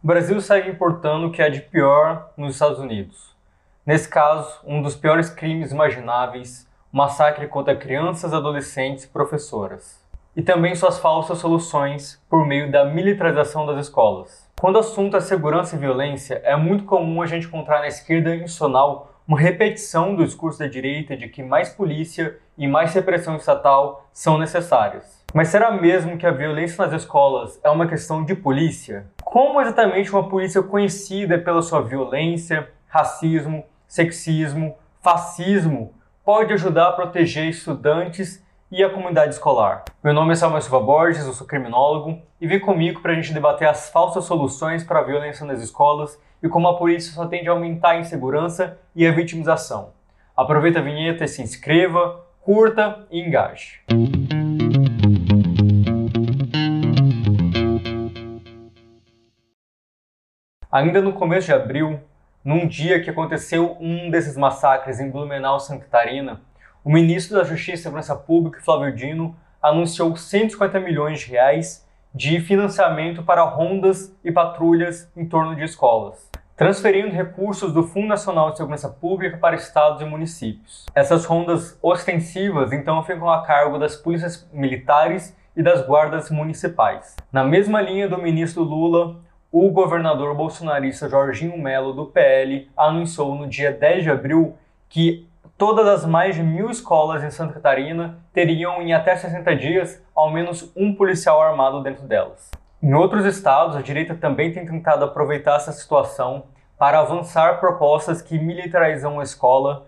o Brasil segue importando o que é de pior nos Estados Unidos. Nesse caso, um dos piores crimes imagináveis, o massacre contra crianças, adolescentes e professoras. E também suas falsas soluções por meio da militarização das escolas. Quando o assunto é segurança e violência, é muito comum a gente encontrar na esquerda institucional uma repetição do discurso da direita de que mais polícia e mais repressão estatal são necessárias. Mas será mesmo que a violência nas escolas é uma questão de polícia? Como exatamente uma polícia conhecida pela sua violência, racismo, sexismo, fascismo pode ajudar a proteger estudantes e a comunidade escolar? Meu nome é Samuel Silva Borges, eu sou criminólogo e vem comigo para a gente debater as falsas soluções para a violência nas escolas e como a polícia só tende a aumentar a insegurança e a vitimização. Aproveita a vinheta e se inscreva, curta e engaje. Ainda no começo de abril, num dia que aconteceu um desses massacres em Blumenau, Santa Catarina, o ministro da Justiça e Segurança Pública, Flávio Dino, anunciou 150 milhões de reais de financiamento para rondas e patrulhas em torno de escolas, transferindo recursos do Fundo Nacional de Segurança Pública para estados e municípios. Essas rondas ostensivas então ficam a cargo das polícias militares e das guardas municipais. Na mesma linha do ministro Lula, o governador bolsonarista Jorginho Melo, do PL, anunciou no dia 10 de abril que todas as mais de mil escolas em Santa Catarina teriam em até 60 dias ao menos um policial armado dentro delas. Em outros estados, a direita também tem tentado aproveitar essa situação para avançar propostas que militarizam a escola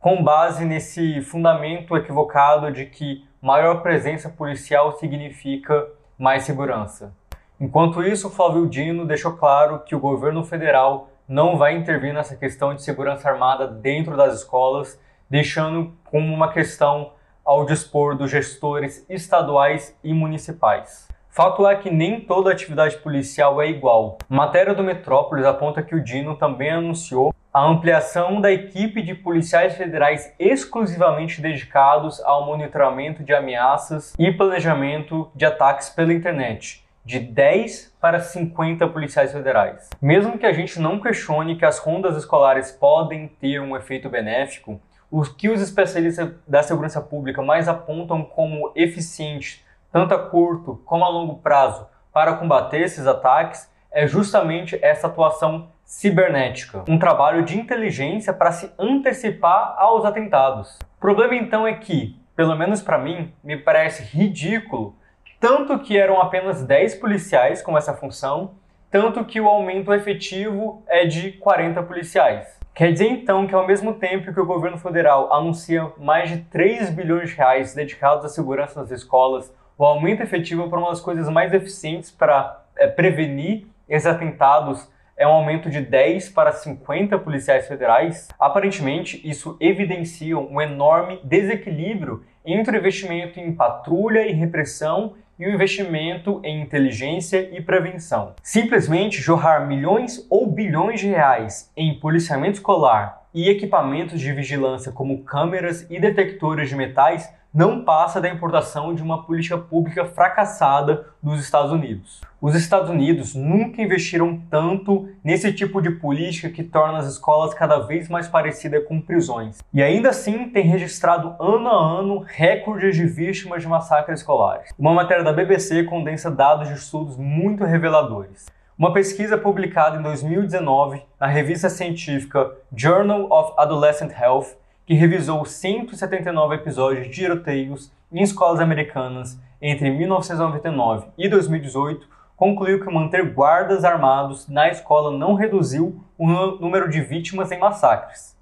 com base nesse fundamento equivocado de que maior presença policial significa mais segurança. Enquanto isso, Flávio Dino deixou claro que o governo federal não vai intervir nessa questão de segurança armada dentro das escolas, deixando como uma questão ao dispor dos gestores estaduais e municipais. Fato é que nem toda atividade policial é igual. Matéria do Metrópolis aponta que o Dino também anunciou a ampliação da equipe de policiais federais exclusivamente dedicados ao monitoramento de ameaças e planejamento de ataques pela internet, de 10 para 50 policiais federais. Mesmo que a gente não questione que as rondas escolares podem ter um efeito benéfico, o que os especialistas da segurança pública mais apontam como eficiente, tanto a curto como a longo prazo, para combater esses ataques é justamente essa atuação cibernética, um trabalho de inteligência para se antecipar aos atentados. O problema então é que, pelo menos para mim, me parece ridículo tanto que eram apenas 10 policiais com essa função, tanto que o aumento efetivo é de 40 policiais. Quer dizer então que ao mesmo tempo que o governo federal anuncia mais de 3 bilhões de reais dedicados à segurança nas escolas, o aumento efetivo para uma das coisas mais eficientes para é, prevenir esses atentados é um aumento de 10 para 50 policiais federais. Aparentemente, isso evidencia um enorme desequilíbrio entre o investimento em patrulha e repressão e o investimento em inteligência e prevenção. Simplesmente jorrar milhões ou bilhões de reais em policiamento escolar e equipamentos de vigilância como câmeras e detectores de metais não passa da importação de uma política pública fracassada dos Estados Unidos. Os Estados Unidos nunca investiram tanto nesse tipo de política que torna as escolas cada vez mais parecidas com prisões. E ainda assim tem registrado ano a ano recordes de vítimas de massacres escolares. Uma matéria da BBC condensa dados de estudos muito reveladores. Uma pesquisa publicada em 2019 na revista científica Journal of Adolescent Health que revisou 179 episódios de tiroteios em escolas americanas entre 1999 e 2018, concluiu que manter guardas armados na escola não reduziu o número de vítimas em massacres.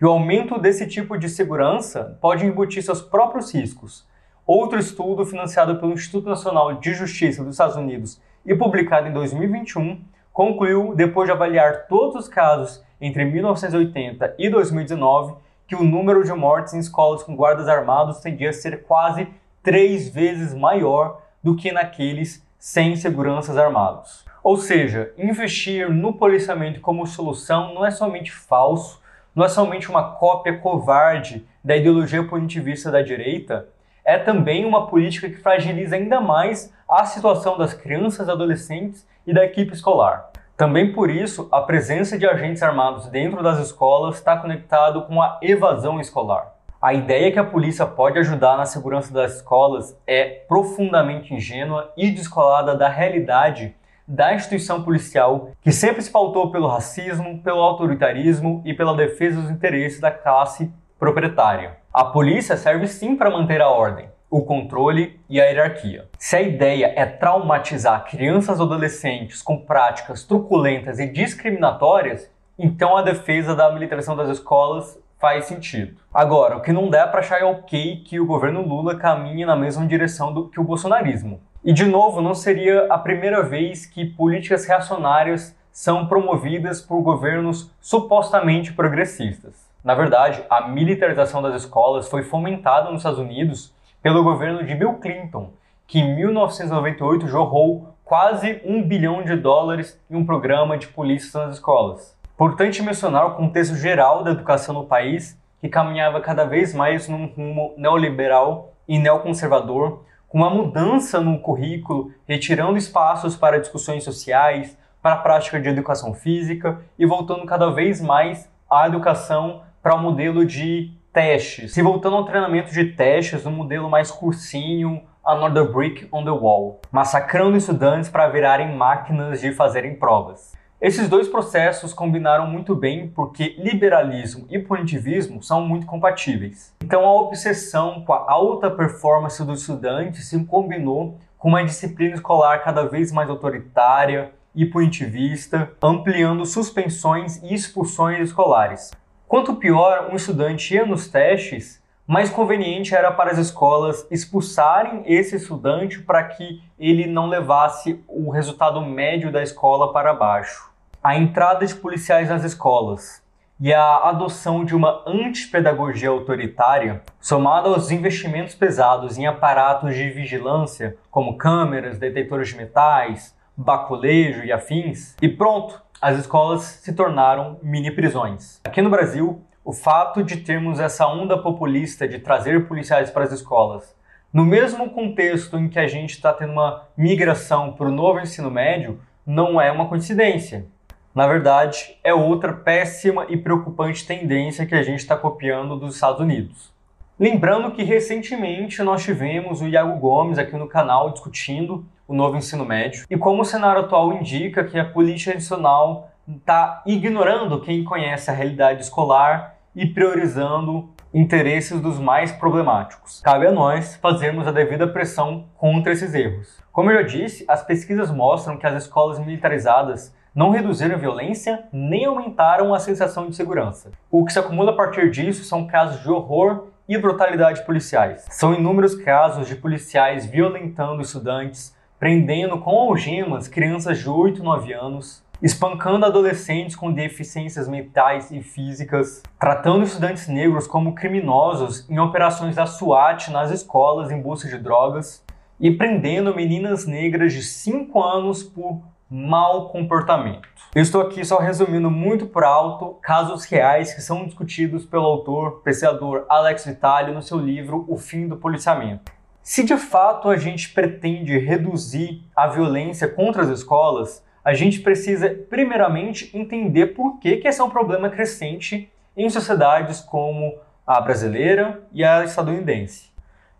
E o aumento desse tipo de segurança pode embutir seus próprios riscos. Outro estudo financiado pelo Instituto Nacional de Justiça dos Estados Unidos e publicado em 2021 concluiu, depois de avaliar todos os casos entre 1980 e 2019, que o número de mortes em escolas com guardas armados tendia a ser quase três vezes maior do que naqueles sem seguranças armados. Ou seja, investir no policiamento como solução não é somente falso, não é somente uma cópia covarde da ideologia punitivista da direita, é também uma política que fragiliza ainda mais a situação das crianças, adolescentes e da equipe escolar. Também por isso, a presença de agentes armados dentro das escolas está conectado com a evasão escolar. A ideia que a polícia pode ajudar na segurança das escolas é profundamente ingênua e descolada da realidade da instituição policial, que sempre se pautou pelo racismo, pelo autoritarismo e pela defesa dos interesses da classe proprietária. A polícia serve sim para manter a ordem, o controle e a hierarquia. Se a ideia é traumatizar crianças ou adolescentes com práticas truculentas e discriminatórias, então a defesa da militarização das escolas faz sentido. Agora, o que não dá para achar é ok que o governo Lula caminhe na mesma direção do que o bolsonarismo. E de novo, não seria a primeira vez que políticas reacionárias são promovidas por governos supostamente progressistas. Na verdade, a militarização das escolas foi fomentada nos Estados Unidos pelo governo de Bill Clinton, que em 1998 jorrou quase um bilhão de dólares em um programa de polícia nas escolas. Importante mencionar o contexto geral da educação no país, que caminhava cada vez mais num rumo neoliberal e neoconservador, com uma mudança no currículo, retirando espaços para discussões sociais, para a prática de educação física e voltando cada vez mais à educação para o um modelo de testes, se voltando ao treinamento de testes, um modelo mais cursinho, another brick on the wall, massacrando estudantes para virarem máquinas de fazerem provas. Esses dois processos combinaram muito bem porque liberalismo e punitivismo são muito compatíveis. Então a obsessão com a alta performance do estudante se combinou com uma disciplina escolar cada vez mais autoritária e punitivista, ampliando suspensões e expulsões escolares. Quanto pior um estudante ia nos testes, mais conveniente era para as escolas expulsarem esse estudante para que ele não levasse o resultado médio da escola para baixo. A entrada de policiais nas escolas e a adoção de uma antipedagogia autoritária, somada aos investimentos pesados em aparatos de vigilância, como câmeras, detectores de metais, baculejo e afins, e pronto, as escolas se tornaram mini prisões. Aqui no Brasil, o fato de termos essa onda populista de trazer policiais para as escolas, no mesmo contexto em que a gente está tendo uma migração para o novo ensino médio, não é uma coincidência na verdade, é outra péssima e preocupante tendência que a gente está copiando dos Estados Unidos. Lembrando que recentemente nós tivemos o Iago Gomes aqui no canal discutindo o novo ensino médio e como o cenário atual indica que a política nacional está ignorando quem conhece a realidade escolar e priorizando interesses dos mais problemáticos. Cabe a nós fazermos a devida pressão contra esses erros. Como eu já disse, as pesquisas mostram que as escolas militarizadas não reduziram a violência nem aumentaram a sensação de segurança. O que se acumula a partir disso são casos de horror e brutalidade policiais. São inúmeros casos de policiais violentando estudantes, prendendo com algemas crianças de 8 e 9 anos, espancando adolescentes com deficiências mentais e físicas, tratando estudantes negros como criminosos em operações da SWAT nas escolas em busca de drogas e prendendo meninas negras de 5 anos por mau comportamento. Eu estou aqui só resumindo muito por alto casos reais que são discutidos pelo autor, pesquisador Alex Vitale no seu livro O Fim do Policiamento. Se de fato a gente pretende reduzir a violência contra as escolas, a gente precisa primeiramente entender por que, que esse é um problema crescente em sociedades como a brasileira e a estadunidense.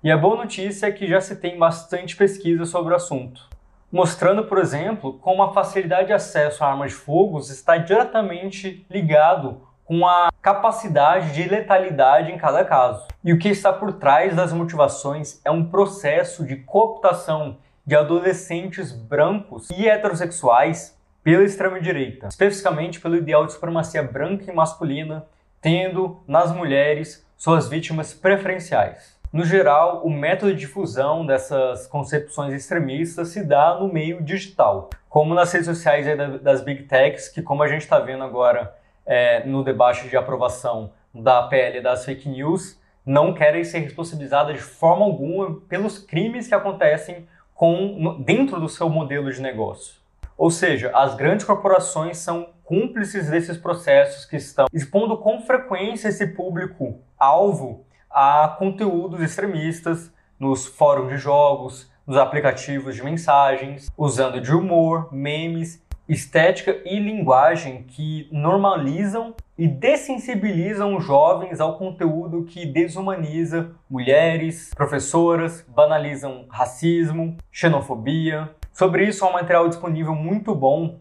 E a boa notícia é que já se tem bastante pesquisa sobre o assunto mostrando, por exemplo, como a facilidade de acesso a armas de fogo está diretamente ligado com a capacidade de letalidade em cada caso. E o que está por trás das motivações é um processo de cooptação de adolescentes brancos e heterossexuais pela extrema-direita, especificamente pelo ideal de supremacia branca e masculina, tendo nas mulheres suas vítimas preferenciais. No geral, o método de difusão dessas concepções extremistas se dá no meio digital, como nas redes sociais das big techs, que como a gente está vendo agora é, no debate de aprovação da PL das fake news, não querem ser responsabilizadas de forma alguma pelos crimes que acontecem com, dentro do seu modelo de negócio. Ou seja, as grandes corporações são cúmplices desses processos que estão expondo com frequência esse público alvo a conteúdos extremistas nos fóruns de jogos, nos aplicativos de mensagens, usando de humor, memes estética e linguagem que normalizam e dessensibilizam jovens ao conteúdo que desumaniza mulheres, professoras, banalizam racismo, xenofobia. Sobre isso há um material disponível muito bom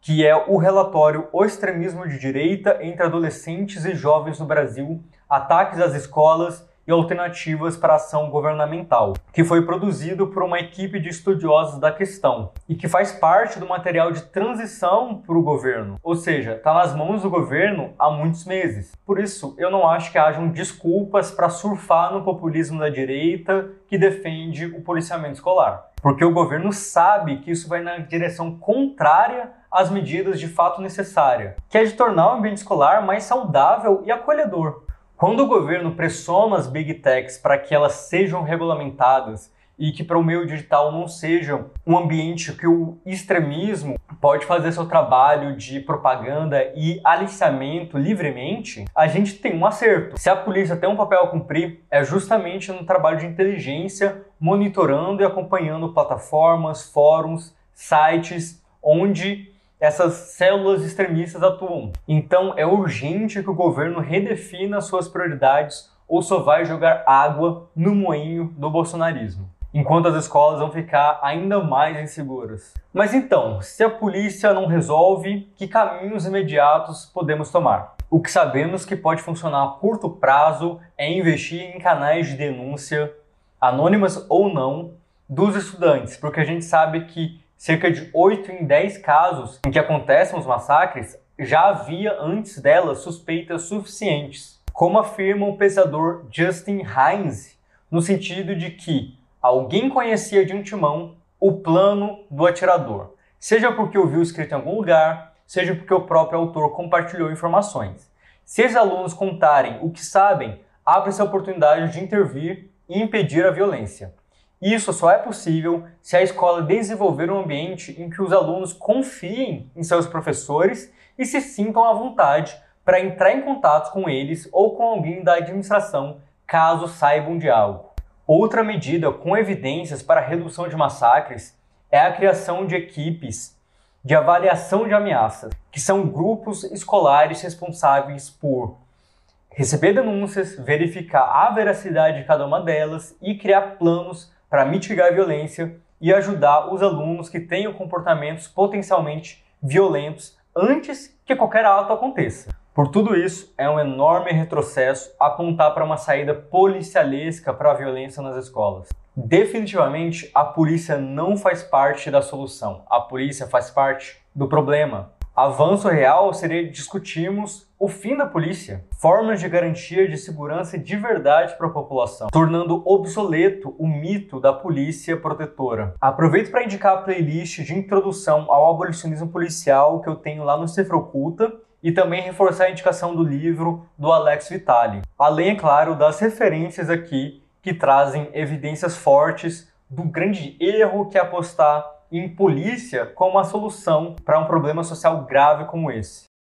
que é o relatório O Extremismo de Direita entre Adolescentes e Jovens no Brasil, Ataques às Escolas e alternativas para ação governamental, que foi produzido por uma equipe de estudiosos da questão e que faz parte do material de transição para o governo, ou seja, está nas mãos do governo há muitos meses. Por isso, eu não acho que hajam desculpas para surfar no populismo da direita que defende o policiamento escolar, porque o governo sabe que isso vai na direção contrária às medidas de fato necessárias, que é de tornar o ambiente escolar mais saudável e acolhedor. Quando o governo pressiona as big techs para que elas sejam regulamentadas e que para o meio digital não seja um ambiente que o extremismo pode fazer seu trabalho de propaganda e aliciamento livremente, a gente tem um acerto. Se a polícia tem um papel a cumprir, é justamente no trabalho de inteligência, monitorando e acompanhando plataformas, fóruns, sites onde essas células extremistas atuam. Então é urgente que o governo redefina suas prioridades ou só vai jogar água no moinho do bolsonarismo. Enquanto as escolas vão ficar ainda mais inseguras. Mas então, se a polícia não resolve, que caminhos imediatos podemos tomar? O que sabemos que pode funcionar a curto prazo é investir em canais de denúncia, anônimas ou não, dos estudantes, porque a gente sabe que cerca de 8 em 10 casos em que acontecem os massacres, já havia antes delas suspeitas suficientes, como afirma o pesador Justin Hines, no sentido de que alguém conhecia de antemão o plano do atirador, seja porque ouviu escrito em algum lugar, seja porque o próprio autor compartilhou informações. Se os alunos contarem o que sabem, abre-se a oportunidade de intervir e impedir a violência. Isso só é possível se a escola desenvolver um ambiente em que os alunos confiem em seus professores e se sintam à vontade para entrar em contato com eles ou com alguém da administração, caso saibam de algo. Outra medida com evidências para redução de massacres é a criação de equipes de avaliação de ameaças, que são grupos escolares responsáveis por receber denúncias, verificar a veracidade de cada uma delas e criar planos para mitigar a violência e ajudar os alunos que tenham comportamentos potencialmente violentos antes que qualquer ato aconteça. Por tudo isso, é um enorme retrocesso apontar para uma saída policialesca para a violência nas escolas. Definitivamente, a polícia não faz parte da solução. A polícia faz parte do problema. Avanço real seria discutirmos o fim da polícia, formas de garantia de segurança de verdade para a população, tornando obsoleto o mito da polícia protetora. Aproveito para indicar a playlist de introdução ao abolicionismo policial que eu tenho lá no Cifra Oculta e também reforçar a indicação do livro do Alex Vitali. Além, é claro, das referências aqui que trazem evidências fortes do grande erro que é apostar em polícia como a solução para um problema social grave como esse.